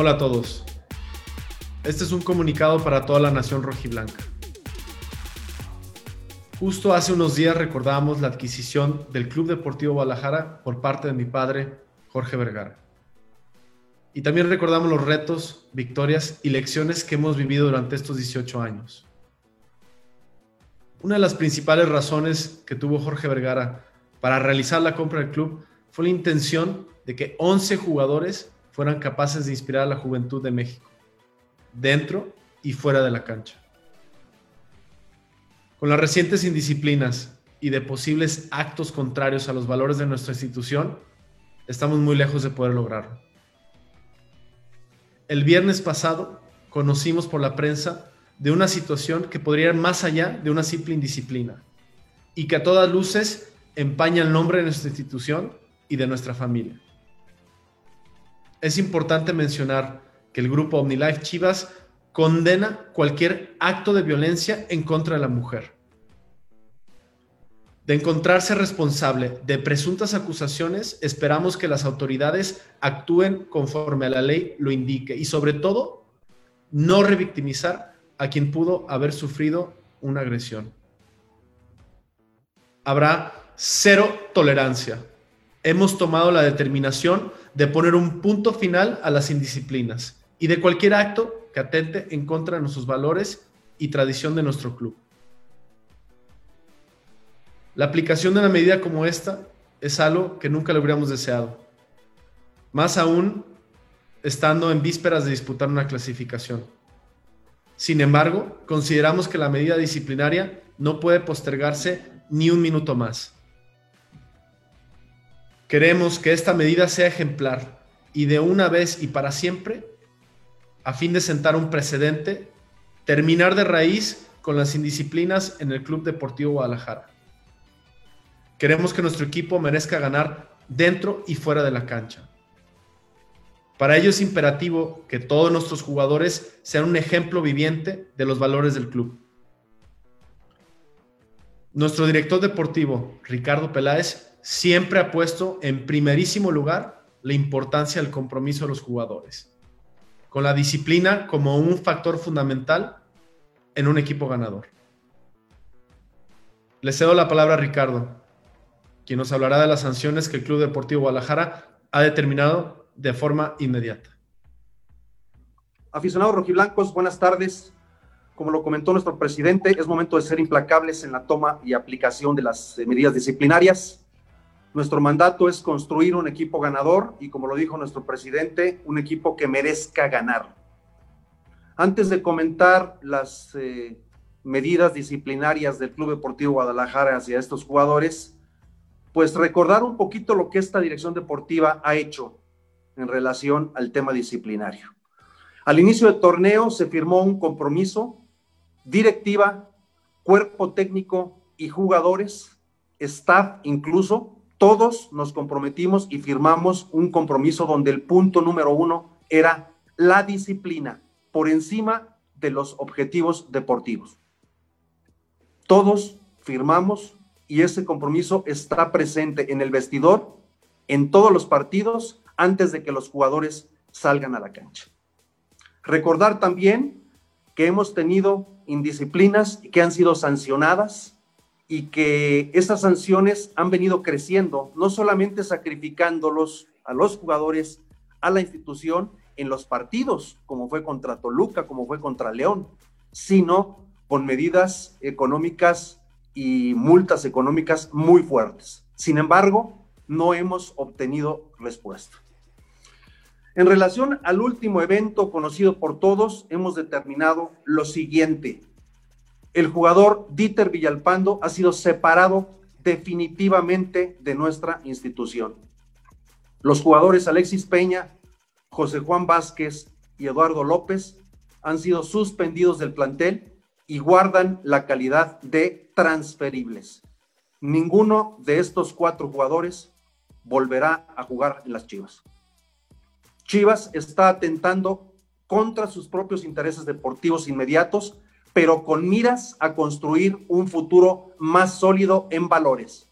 Hola a todos. Este es un comunicado para toda la nación rojiblanca. Justo hace unos días recordábamos la adquisición del Club Deportivo Guadalajara por parte de mi padre, Jorge Vergara. Y también recordamos los retos, victorias y lecciones que hemos vivido durante estos 18 años. Una de las principales razones que tuvo Jorge Vergara para realizar la compra del club fue la intención de que 11 jugadores fueran capaces de inspirar a la juventud de México, dentro y fuera de la cancha. Con las recientes indisciplinas y de posibles actos contrarios a los valores de nuestra institución, estamos muy lejos de poder lograrlo. El viernes pasado conocimos por la prensa de una situación que podría ir más allá de una simple indisciplina y que a todas luces empaña el nombre de nuestra institución y de nuestra familia. Es importante mencionar que el grupo OmniLife Chivas condena cualquier acto de violencia en contra de la mujer. De encontrarse responsable de presuntas acusaciones, esperamos que las autoridades actúen conforme a la ley lo indique y sobre todo no revictimizar a quien pudo haber sufrido una agresión. Habrá cero tolerancia. Hemos tomado la determinación de poner un punto final a las indisciplinas y de cualquier acto atente en contra de nuestros valores y tradición de nuestro club. La aplicación de una medida como esta es algo que nunca le hubiéramos deseado, más aún estando en vísperas de disputar una clasificación. Sin embargo, consideramos que la medida disciplinaria no puede postergarse ni un minuto más. Queremos que esta medida sea ejemplar y de una vez y para siempre a fin de sentar un precedente, terminar de raíz con las indisciplinas en el Club Deportivo Guadalajara. Queremos que nuestro equipo merezca ganar dentro y fuera de la cancha. Para ello es imperativo que todos nuestros jugadores sean un ejemplo viviente de los valores del club. Nuestro director deportivo, Ricardo Peláez, siempre ha puesto en primerísimo lugar la importancia del compromiso de los jugadores con la disciplina como un factor fundamental en un equipo ganador. Le cedo la palabra a Ricardo, quien nos hablará de las sanciones que el Club Deportivo Guadalajara ha determinado de forma inmediata. Aficionados rojiblancos, buenas tardes. Como lo comentó nuestro presidente, es momento de ser implacables en la toma y aplicación de las medidas disciplinarias. Nuestro mandato es construir un equipo ganador y, como lo dijo nuestro presidente, un equipo que merezca ganar. Antes de comentar las eh, medidas disciplinarias del Club Deportivo Guadalajara hacia estos jugadores, pues recordar un poquito lo que esta dirección deportiva ha hecho en relación al tema disciplinario. Al inicio del torneo se firmó un compromiso, directiva, cuerpo técnico y jugadores, staff incluso, todos nos comprometimos y firmamos un compromiso donde el punto número uno era la disciplina por encima de los objetivos deportivos. Todos firmamos y ese compromiso está presente en el vestidor, en todos los partidos, antes de que los jugadores salgan a la cancha. Recordar también que hemos tenido indisciplinas que han sido sancionadas y que esas sanciones han venido creciendo, no solamente sacrificándolos a los jugadores, a la institución en los partidos, como fue contra Toluca, como fue contra León, sino con medidas económicas y multas económicas muy fuertes. Sin embargo, no hemos obtenido respuesta. En relación al último evento conocido por todos, hemos determinado lo siguiente. El jugador Dieter Villalpando ha sido separado definitivamente de nuestra institución. Los jugadores Alexis Peña, José Juan Vázquez y Eduardo López han sido suspendidos del plantel y guardan la calidad de transferibles. Ninguno de estos cuatro jugadores volverá a jugar en las Chivas. Chivas está atentando contra sus propios intereses deportivos inmediatos, pero con miras a construir un futuro más sólido en valores.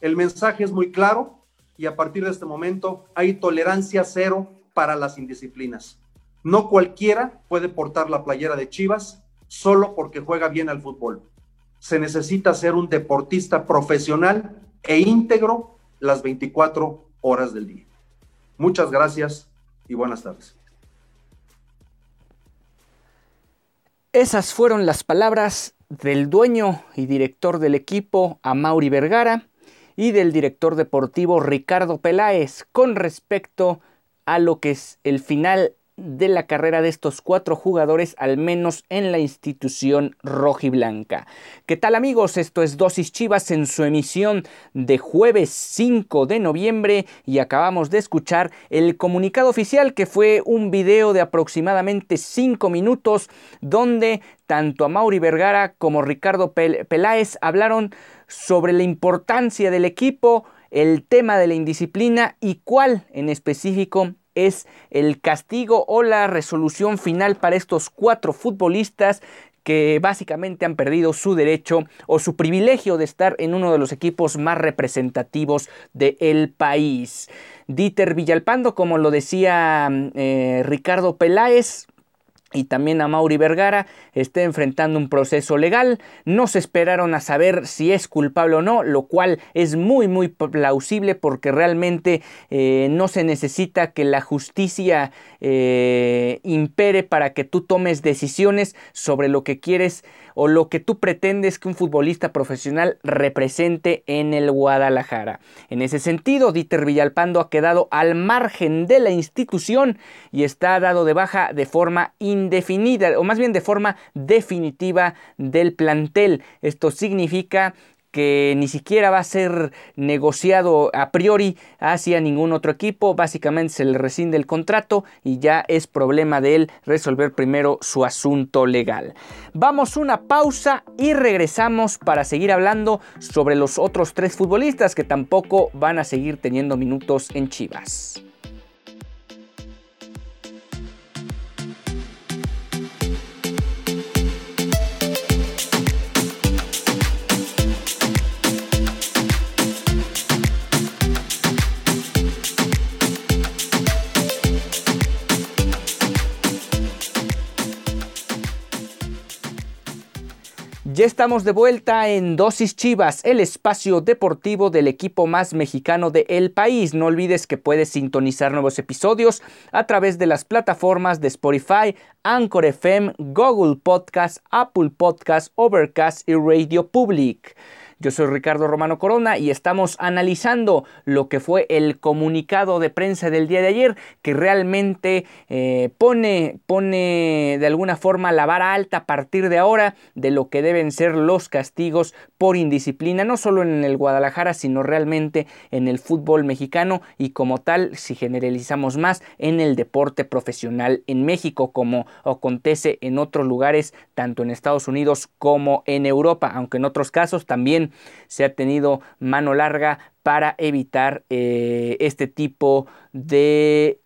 El mensaje es muy claro y a partir de este momento hay tolerancia cero para las indisciplinas. No cualquiera puede portar la playera de Chivas solo porque juega bien al fútbol. Se necesita ser un deportista profesional e íntegro las 24 horas del día. Muchas gracias y buenas tardes. Esas fueron las palabras del dueño y director del equipo, Mauri Vergara, y del director deportivo Ricardo Peláez con respecto a lo que es el final de la carrera de estos cuatro jugadores, al menos en la institución rojiblanca. ¿Qué tal amigos? Esto es Dosis Chivas en su emisión de jueves 5 de noviembre y acabamos de escuchar el comunicado oficial que fue un video de aproximadamente 5 minutos donde tanto a Mauri Vergara como Ricardo Peláez hablaron sobre la importancia del equipo, el tema de la indisciplina y cuál en específico es el castigo o la resolución final para estos cuatro futbolistas que básicamente han perdido su derecho o su privilegio de estar en uno de los equipos más representativos del país. Dieter Villalpando, como lo decía eh, Ricardo Peláez, y también a Mauri Vergara está enfrentando un proceso legal. No se esperaron a saber si es culpable o no, lo cual es muy muy plausible porque realmente eh, no se necesita que la justicia eh, impere para que tú tomes decisiones sobre lo que quieres o lo que tú pretendes que un futbolista profesional represente en el Guadalajara. En ese sentido, Dieter Villalpando ha quedado al margen de la institución y está dado de baja de forma indefinida, o más bien de forma definitiva del plantel. Esto significa que ni siquiera va a ser negociado a priori hacia ningún otro equipo, básicamente se le rescinde el contrato y ya es problema de él resolver primero su asunto legal. Vamos una pausa y regresamos para seguir hablando sobre los otros tres futbolistas que tampoco van a seguir teniendo minutos en Chivas. Ya estamos de vuelta en Dosis Chivas, el espacio deportivo del equipo más mexicano de el país. No olvides que puedes sintonizar nuevos episodios a través de las plataformas de Spotify, Anchor FM, Google Podcast, Apple Podcast, Overcast y Radio Public. Yo soy Ricardo Romano Corona y estamos analizando lo que fue el comunicado de prensa del día de ayer que realmente eh, pone, pone de alguna forma la vara alta a partir de ahora de lo que deben ser los castigos por indisciplina, no solo en el Guadalajara, sino realmente en el fútbol mexicano y como tal, si generalizamos más, en el deporte profesional en México, como acontece en otros lugares, tanto en Estados Unidos como en Europa, aunque en otros casos también se ha tenido mano larga para evitar eh, este tipo de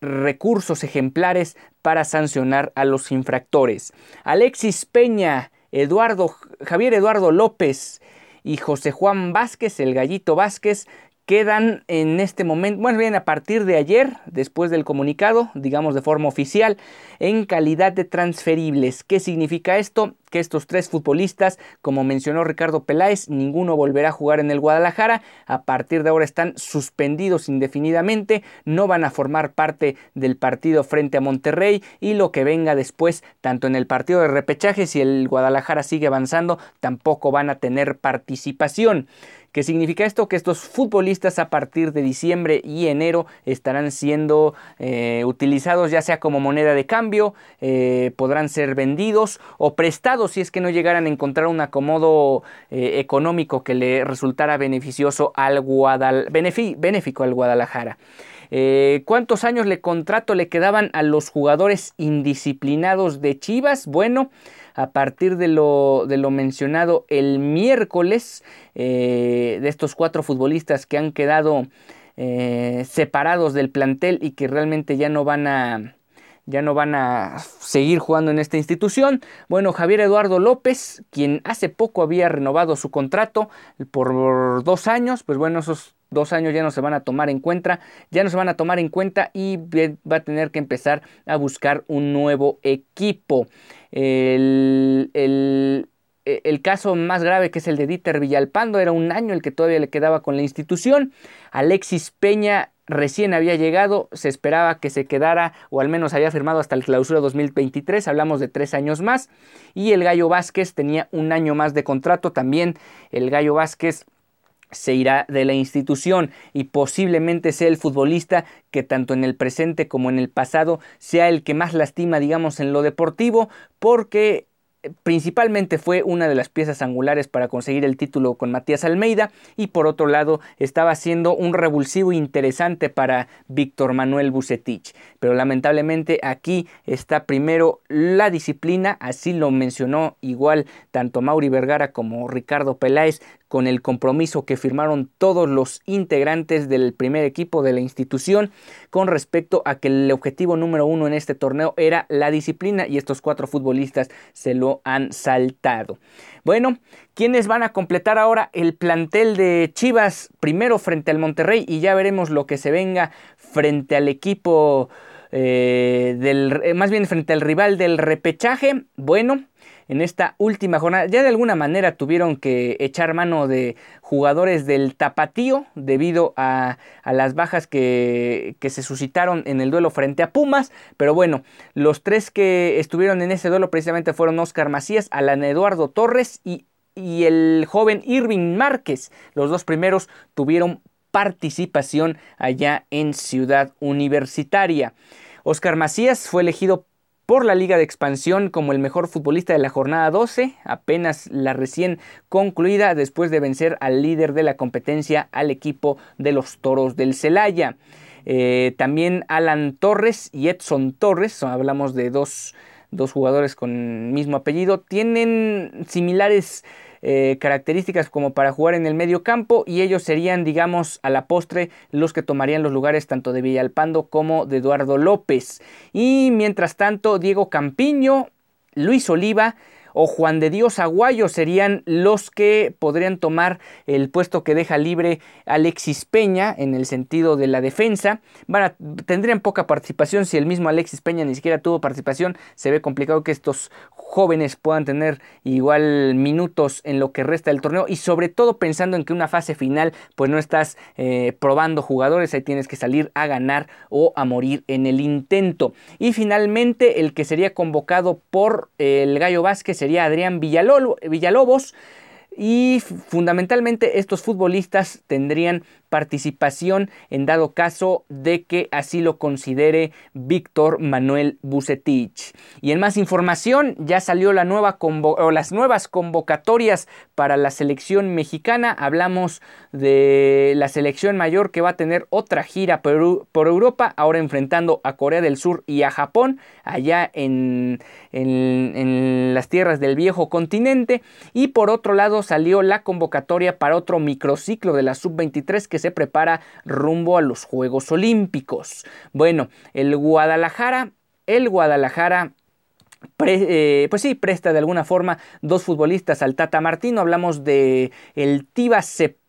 recursos ejemplares para sancionar a los infractores. Alexis Peña, Eduardo, Javier Eduardo López y José Juan Vázquez, el gallito Vázquez, quedan en este momento, bueno, bien a partir de ayer, después del comunicado, digamos de forma oficial, en calidad de transferibles. ¿Qué significa esto? Que estos tres futbolistas, como mencionó Ricardo Peláez, ninguno volverá a jugar en el Guadalajara. A partir de ahora están suspendidos indefinidamente, no van a formar parte del partido frente a Monterrey y lo que venga después, tanto en el partido de repechaje, si el Guadalajara sigue avanzando, tampoco van a tener participación. ¿Qué significa esto? Que estos futbolistas a partir de diciembre y enero estarán siendo eh, utilizados ya sea como moneda de cambio, eh, podrán ser vendidos o prestados si es que no llegaran a encontrar un acomodo eh, económico que le resultara beneficioso al Guadal benéfico al Guadalajara. ¿Cuántos años de contrato le quedaban a los jugadores indisciplinados de Chivas? Bueno, a partir de lo, de lo mencionado el miércoles eh, de estos cuatro futbolistas que han quedado eh, separados del plantel y que realmente ya no van a ya no van a seguir jugando en esta institución. Bueno, Javier Eduardo López, quien hace poco había renovado su contrato por dos años, pues bueno, esos dos años ya no se van a tomar en cuenta, ya no se van a tomar en cuenta y va a tener que empezar a buscar un nuevo equipo. El, el, caso más grave que es el de Dieter Villalpando, era un año el que todavía le quedaba con la institución. Alexis Peña recién había llegado, se esperaba que se quedara o al menos había firmado hasta el clausura 2023, hablamos de tres años más. Y el Gallo Vázquez tenía un año más de contrato, también el Gallo Vázquez se irá de la institución y posiblemente sea el futbolista que tanto en el presente como en el pasado sea el que más lastima digamos en lo deportivo porque principalmente fue una de las piezas angulares para conseguir el título con Matías Almeida y por otro lado estaba siendo un revulsivo interesante para Víctor Manuel Bucetich. Pero lamentablemente aquí está primero la disciplina, así lo mencionó igual tanto Mauri Vergara como Ricardo Peláez con el compromiso que firmaron todos los integrantes del primer equipo de la institución con respecto a que el objetivo número uno en este torneo era la disciplina y estos cuatro futbolistas se lo han saltado. Bueno, ¿quiénes van a completar ahora el plantel de Chivas? Primero frente al Monterrey y ya veremos lo que se venga frente al equipo eh, del, eh, más bien frente al rival del repechaje. Bueno, en esta última jornada. Ya de alguna manera tuvieron que echar mano de jugadores del tapatío debido a, las bajas que, se suscitaron en el duelo frente a Pumas. Pero bueno, los tres que estuvieron en ese duelo precisamente fueron Oscar Macías, Alan Eduardo Torres y, y el joven Irving Márquez. Los dos primeros tuvieron participación allá en Ciudad Universitaria. Oscar Macías fue elegido por la Liga de Expansión como el mejor futbolista de la jornada 12, apenas la recién concluida después de vencer al líder de la competencia, al equipo de los Toros del Celaya. Eh, también Alan Torres y Edson Torres, hablamos de dos, dos jugadores con mismo apellido, tienen similares eh, características como para jugar en el medio campo y ellos serían, digamos, a la postre los que tomarían los lugares tanto de Villalpando como de Eduardo López. Y mientras tanto, Diego Campiño, Luis Oliva, o Juan de Dios Aguayo serían los que podrían tomar el puesto que deja libre Alexis Peña en el sentido de la defensa. tendrían poca participación si el mismo Alexis Peña ni siquiera tuvo participación. Se ve complicado que estos jóvenes puedan tener igual minutos en lo que resta del torneo y sobre todo pensando en que una fase final pues no estás eh, probando jugadores, ahí tienes que salir a ganar o a morir en el intento. Y finalmente el que sería convocado por el Gallo Vázquez sería Adrián Villalobos y fundamentalmente estos futbolistas tendrían participación en dado caso de que así lo considere Víctor Manuel Bucetich. Y en más información, ya salió la nueva o las nuevas convocatorias para la selección mexicana. Hablamos de la selección mayor que va a tener otra gira por, por Europa, ahora enfrentando a Corea del Sur y a Japón, allá en, en las tierras del viejo continente. Y por otro lado salió la convocatoria para otro microciclo de la sub-23 que se prepara rumbo a los Juegos Olímpicos. Bueno, el Guadalajara, el Guadalajara eh, pues sí, presta de alguna forma dos futbolistas al Tata Martino. Hablamos de el Tiva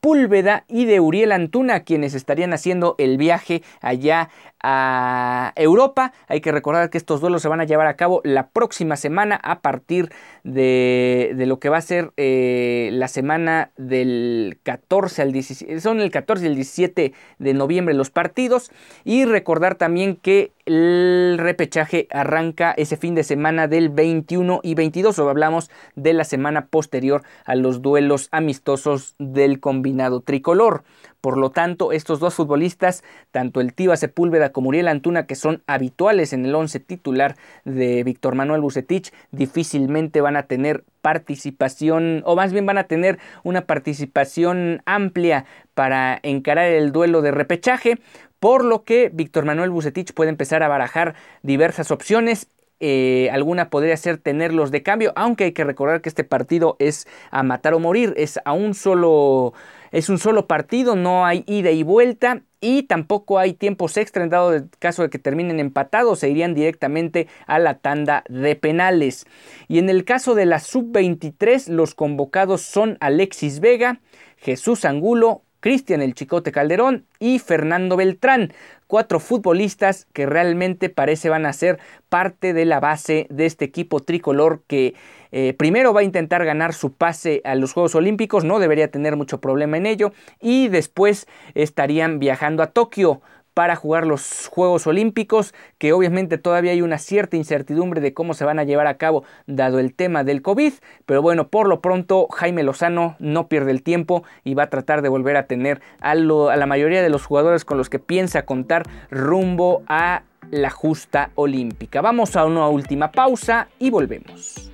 Sepúlveda y de Uriel Antuna, quienes estarían haciendo el viaje allá a Europa. Hay que recordar que estos duelos se van a llevar a cabo la próxima semana a partir de, lo que va a ser eh, la semana del 14 al 17. Son el 14 y el 17 de noviembre los partidos. Y recordar también que el repechaje arranca ese fin de semana del 21 y 22. O hablamos de la semana posterior a los duelos amistosos del combinado tricolor. Por lo tanto, estos dos futbolistas, tanto el Tiva Sepúlveda como Uriel Antuna, que son habituales en el once titular de Víctor Manuel Bucetich, difícilmente van a tener participación, o más bien van a tener una participación amplia para encarar el duelo de repechaje, por lo que Víctor Manuel Bucetich puede empezar a barajar diversas opciones eh, alguna podría ser tenerlos de cambio, aunque hay que recordar que este partido es a matar o morir, es a un solo, es un solo partido, no hay ida y vuelta y tampoco hay tiempos extra en dado caso de que terminen empatados, se irían directamente a la tanda de penales. Y en el caso de la sub-23, los convocados son Alexis Vega, Jesús Angulo, Cristian El Chicote Calderón y Fernando Beltrán, cuatro futbolistas que realmente parece van a ser parte de la base de este equipo tricolor que eh, primero va a intentar ganar su pase a los Juegos Olímpicos, no debería tener mucho problema en ello, y después estarían viajando a Tokio para jugar los Juegos Olímpicos, que obviamente todavía hay una cierta incertidumbre de cómo se van a llevar a cabo dado el tema del COVID, pero bueno, por lo pronto Jaime Lozano no pierde el tiempo y va a tratar de volver a tener a, a la mayoría de los jugadores con los que piensa contar rumbo a la justa olímpica. Vamos a una última pausa y volvemos.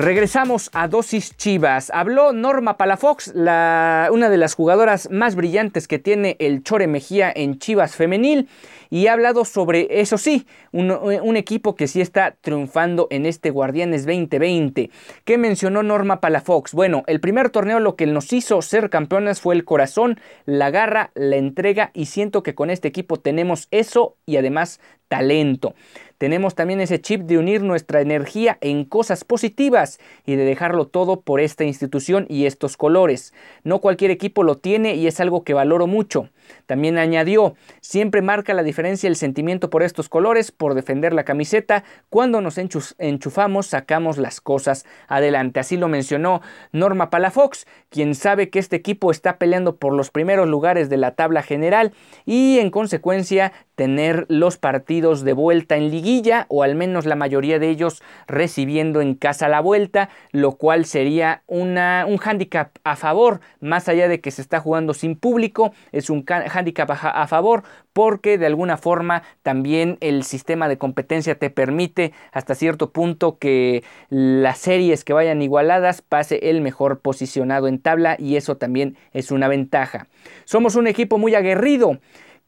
Regresamos a Dosis Chivas. Habló Norma Palafox, la, una de las jugadoras más brillantes que tiene el Chore Mejía en Chivas Femenil, y ha hablado sobre, eso sí, un, un equipo que sí está triunfando en este Guardianes 2020. ¿Qué mencionó Norma Palafox? Bueno, el primer torneo lo que nos hizo ser campeonas fue el corazón, la garra, la entrega, y siento que con este equipo tenemos eso y además talento. Tenemos también ese chip de unir nuestra energía en cosas positivas y de dejarlo todo por esta institución y estos colores. No cualquier equipo lo tiene y es algo que valoro mucho. También añadió, siempre marca la diferencia el sentimiento por estos colores, por defender la camiseta. Cuando nos enchufamos, sacamos las cosas adelante. Así lo mencionó Norma Palafox, quien sabe que este equipo está peleando por los primeros lugares de la tabla general y en consecuencia tener los partidos de vuelta en liguilla o al menos la mayoría de ellos recibiendo en casa la vuelta, lo cual sería una, un hándicap a favor, más allá de que se está jugando sin público, es un handicap a favor porque de alguna forma también el sistema de competencia te permite hasta cierto punto que las series que vayan igualadas pase el mejor posicionado en tabla y eso también es una ventaja. Somos un equipo muy aguerrido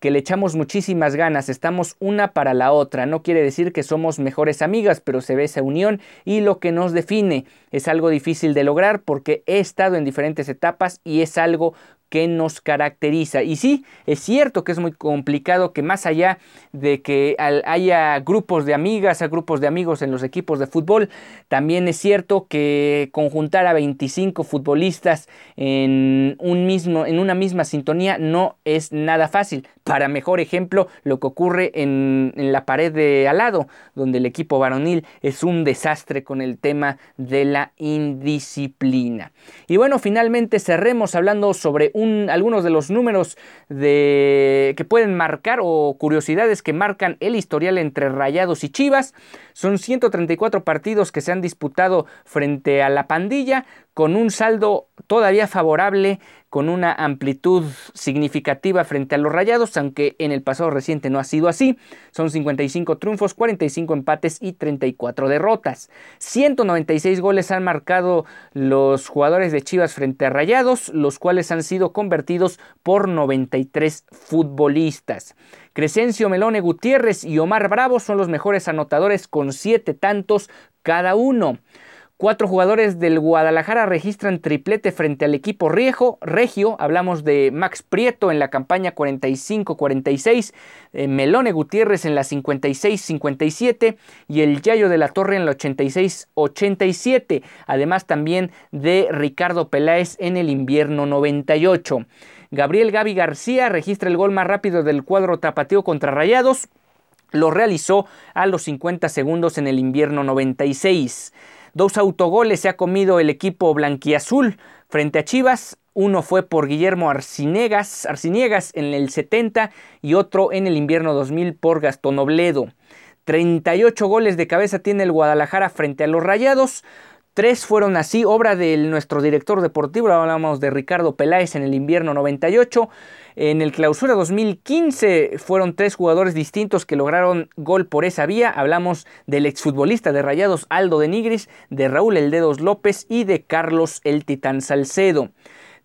que le echamos muchísimas ganas, estamos una para la otra. No quiere decir que somos mejores amigas, pero se ve esa unión y lo que nos define es algo difícil de lograr porque he estado en diferentes etapas y es algo que nos caracteriza. Y sí, es cierto que es muy complicado que más allá de que haya grupos de amigas, a grupos de amigos en los equipos de fútbol, también es cierto que conjuntar a 25 futbolistas en, un mismo, en una misma sintonía no es nada fácil. Para mejor ejemplo, lo que ocurre en, en la pared de al lado, donde el equipo varonil es un desastre con el tema de la indisciplina. Y bueno, finalmente cerremos hablando sobre un algunos de los números de, que pueden marcar o curiosidades que marcan el historial entre Rayados y Chivas. Son 134 partidos que se han disputado frente a la pandilla con un saldo todavía favorable con una amplitud significativa frente a los Rayados, aunque en el pasado reciente no ha sido así. Son 55 triunfos, 45 empates y 34 derrotas. 196 goles han marcado los jugadores de Chivas frente a Rayados, los cuales han sido convertidos por 93 futbolistas. Crescencio Melone Gutiérrez y Omar Bravo son los mejores anotadores con 7 tantos cada uno. Cuatro jugadores del Guadalajara registran triplete frente al equipo Riejo, Regio. Hablamos de Max Prieto en la campaña 45-46, eh, Melone Gutiérrez en la 56-57 y el Yayo de la Torre en la 86-87. Además también de Ricardo Peláez en el invierno 98. Gabriel Gaby García registra el gol más rápido del cuadro tapateo contra Rayados. Lo realizó a los 50 segundos en el invierno 96. Dos autogoles se ha comido el equipo blanquiazul frente a Chivas. Uno fue por Guillermo Arciniegas, Arciniegas en el 70 y otro en el invierno 2000 por Gastón Obledo. 38 goles de cabeza tiene el Guadalajara frente a los Rayados. Tres fueron así, obra de nuestro director deportivo, hablamos de Ricardo Peláez en el invierno 98. En el clausura 2015 fueron tres jugadores distintos que lograron gol por esa vía. Hablamos del exfutbolista de Rayados Aldo de Nigris, de Raúl El Dedos López y de Carlos El Titán Salcedo.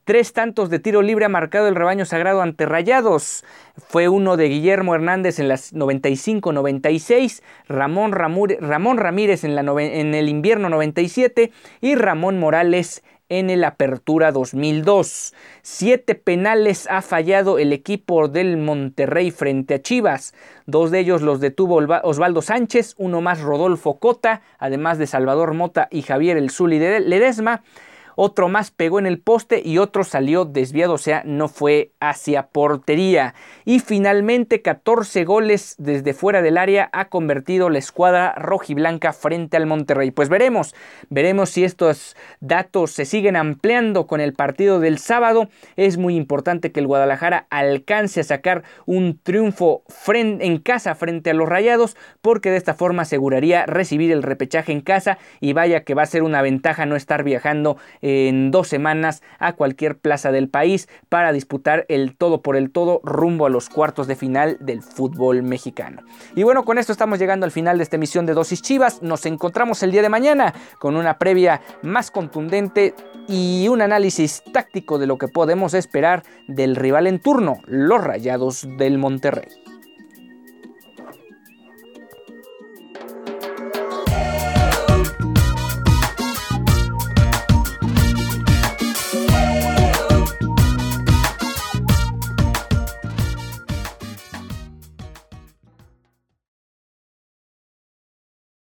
Tres tantos de tiro libre ha marcado el rebaño sagrado ante Rayados. Fue uno de Guillermo Hernández en las 95-96, Ramón, Ramírez en, la en el invierno 97 y Ramón Morales en el Apertura 2002. Siete penales ha fallado el equipo del Monterrey frente a Chivas. Dos de ellos los detuvo Osvaldo Sánchez, uno más Rodolfo Cota, además de Salvador Mota y Javier El Zuli Ledesma otro más pegó en el poste y otro salió desviado, o sea, no fue hacia portería. Y finalmente 14 goles desde fuera del área ha convertido la escuadra rojiblanca frente al Monterrey. Pues veremos, veremos si estos datos se siguen ampliando con el partido del sábado. Es muy importante que el Guadalajara alcance a sacar un triunfo en casa frente a los Rayados, porque de esta forma aseguraría recibir el repechaje en casa y vaya que va a ser una ventaja no estar viajando en dos semanas a cualquier plaza del país para disputar el todo por el todo rumbo a los cuartos de final del fútbol mexicano. Y bueno, con esto estamos llegando al final de esta emisión de Dosis Chivas. Nos encontramos el día de mañana con una previa más contundente y un análisis táctico de lo que podemos esperar del rival en turno, los Rayados del Monterrey.